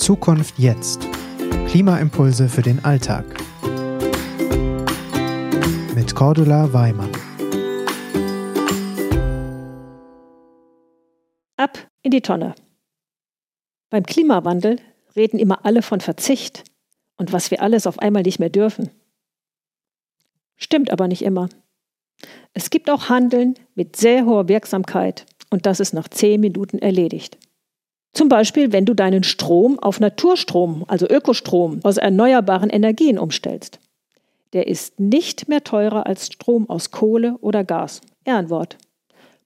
Zukunft jetzt. Klimaimpulse für den Alltag. Mit Cordula Weimann. Ab in die Tonne. Beim Klimawandel reden immer alle von Verzicht und was wir alles auf einmal nicht mehr dürfen. Stimmt aber nicht immer. Es gibt auch Handeln mit sehr hoher Wirksamkeit und das ist nach zehn Minuten erledigt. Zum Beispiel, wenn du deinen Strom auf Naturstrom, also Ökostrom aus erneuerbaren Energien umstellst. Der ist nicht mehr teurer als Strom aus Kohle oder Gas. Ehrenwort.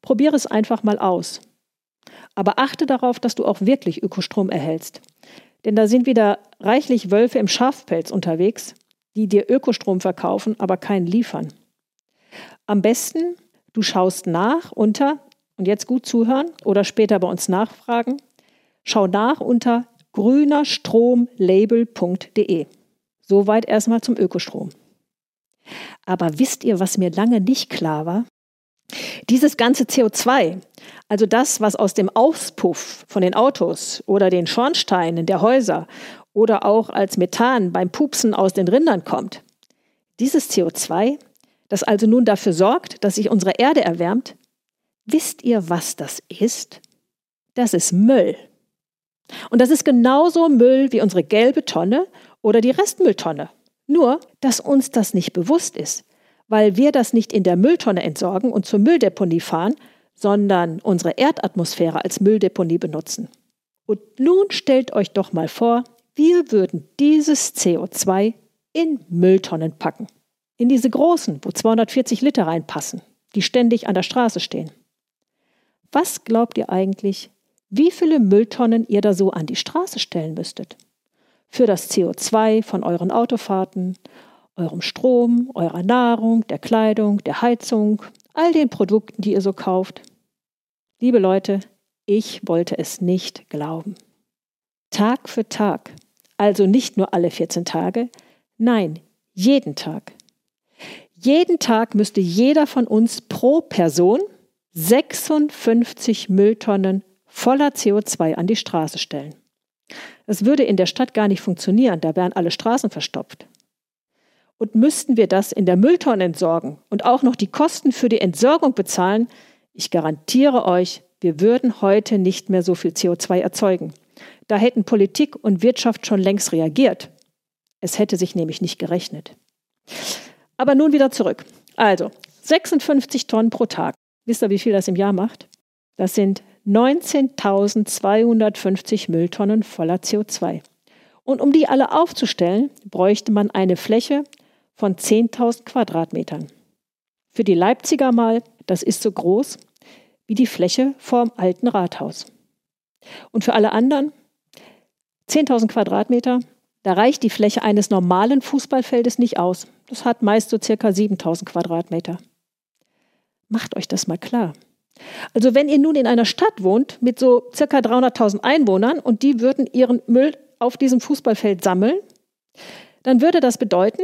Probiere es einfach mal aus. Aber achte darauf, dass du auch wirklich Ökostrom erhältst. Denn da sind wieder reichlich Wölfe im Schafpelz unterwegs, die dir Ökostrom verkaufen, aber keinen liefern. Am besten, du schaust nach unter, und jetzt gut zuhören oder später bei uns nachfragen, schau nach unter grünerstromlabel.de. Soweit erstmal zum Ökostrom. Aber wisst ihr, was mir lange nicht klar war? Dieses ganze CO2, also das, was aus dem Auspuff von den Autos oder den Schornsteinen der Häuser oder auch als Methan beim Pupsen aus den Rindern kommt, dieses CO2, das also nun dafür sorgt, dass sich unsere Erde erwärmt, wisst ihr, was das ist? Das ist Müll. Und das ist genauso Müll wie unsere gelbe Tonne oder die Restmülltonne. Nur, dass uns das nicht bewusst ist, weil wir das nicht in der Mülltonne entsorgen und zur Mülldeponie fahren, sondern unsere Erdatmosphäre als Mülldeponie benutzen. Und nun stellt euch doch mal vor, wir würden dieses CO2 in Mülltonnen packen. In diese großen, wo 240 Liter reinpassen, die ständig an der Straße stehen. Was glaubt ihr eigentlich, wie viele Mülltonnen ihr da so an die Straße stellen müsstet? für das CO2 von euren Autofahrten, eurem Strom, eurer Nahrung, der Kleidung, der Heizung, all den Produkten, die ihr so kauft. Liebe Leute, ich wollte es nicht glauben. Tag für Tag, also nicht nur alle 14 Tage, nein, jeden Tag. Jeden Tag müsste jeder von uns pro Person 56 Mülltonnen voller CO2 an die Straße stellen. Es würde in der Stadt gar nicht funktionieren, da wären alle Straßen verstopft. Und müssten wir das in der Mülltonne entsorgen und auch noch die Kosten für die Entsorgung bezahlen, ich garantiere euch, wir würden heute nicht mehr so viel CO2 erzeugen. Da hätten Politik und Wirtschaft schon längst reagiert. Es hätte sich nämlich nicht gerechnet. Aber nun wieder zurück. Also, 56 Tonnen pro Tag. Wisst ihr, wie viel das im Jahr macht? Das sind 19.250 Mülltonnen voller CO2. Und um die alle aufzustellen, bräuchte man eine Fläche von 10.000 Quadratmetern. Für die Leipziger mal, das ist so groß wie die Fläche vorm alten Rathaus. Und für alle anderen 10.000 Quadratmeter, da reicht die Fläche eines normalen Fußballfeldes nicht aus. Das hat meist so circa 7.000 Quadratmeter. Macht euch das mal klar. Also wenn ihr nun in einer Stadt wohnt mit so circa 300.000 Einwohnern und die würden ihren Müll auf diesem Fußballfeld sammeln, dann würde das bedeuten,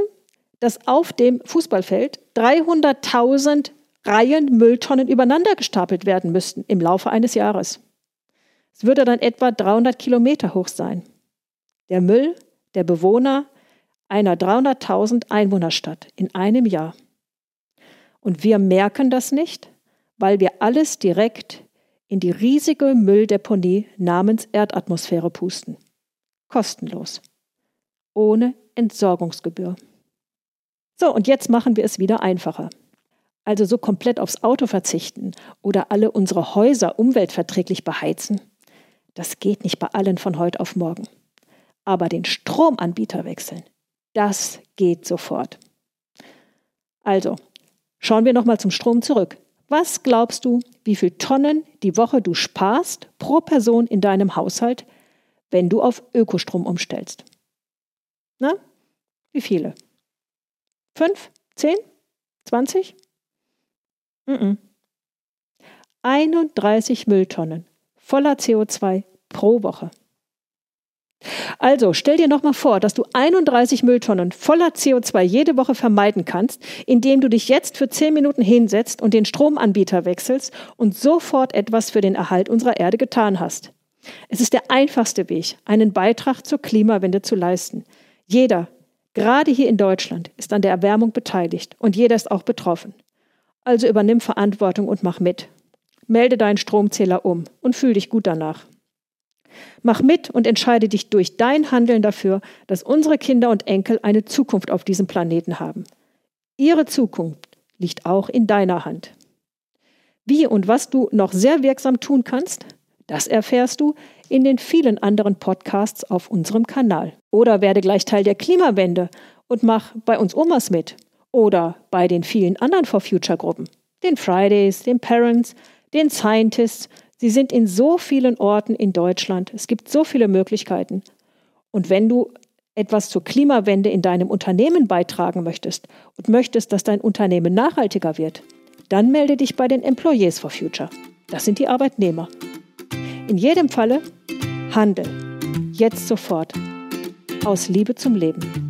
dass auf dem Fußballfeld 300.000 Reihen Mülltonnen übereinander gestapelt werden müssten im Laufe eines Jahres. Es würde dann etwa 300 Kilometer hoch sein. Der Müll der Bewohner einer 300.000 Einwohnerstadt in einem Jahr. Und wir merken das nicht, weil wir alles direkt in die riesige Mülldeponie namens Erdatmosphäre pusten. Kostenlos. Ohne Entsorgungsgebühr. So, und jetzt machen wir es wieder einfacher. Also so komplett aufs Auto verzichten oder alle unsere Häuser umweltverträglich beheizen, das geht nicht bei allen von heute auf morgen. Aber den Stromanbieter wechseln, das geht sofort. Also, schauen wir nochmal zum Strom zurück. Was glaubst du, wie viel Tonnen die Woche du sparst pro Person in deinem Haushalt, wenn du auf Ökostrom umstellst? Na, wie viele? Fünf? Zehn? Zwanzig? Mm -mm. 31 Mülltonnen voller CO2 pro Woche. Also stell dir nochmal vor, dass du 31 Mülltonnen voller CO2 jede Woche vermeiden kannst, indem du dich jetzt für 10 Minuten hinsetzt und den Stromanbieter wechselst und sofort etwas für den Erhalt unserer Erde getan hast. Es ist der einfachste Weg, einen Beitrag zur Klimawende zu leisten. Jeder, gerade hier in Deutschland, ist an der Erwärmung beteiligt und jeder ist auch betroffen. Also übernimm Verantwortung und mach mit. Melde deinen Stromzähler um und fühl dich gut danach. Mach mit und entscheide dich durch dein Handeln dafür, dass unsere Kinder und Enkel eine Zukunft auf diesem Planeten haben. Ihre Zukunft liegt auch in deiner Hand. Wie und was du noch sehr wirksam tun kannst, das erfährst du in den vielen anderen Podcasts auf unserem Kanal. Oder werde gleich Teil der Klimawende und mach bei uns Omas mit. Oder bei den vielen anderen For Future Gruppen. Den Fridays, den Parents, den Scientists, Sie sind in so vielen Orten in Deutschland. Es gibt so viele Möglichkeiten. Und wenn du etwas zur Klimawende in deinem Unternehmen beitragen möchtest und möchtest, dass dein Unternehmen nachhaltiger wird, dann melde dich bei den Employees for Future. Das sind die Arbeitnehmer. In jedem Falle Handel. Jetzt sofort. Aus Liebe zum Leben.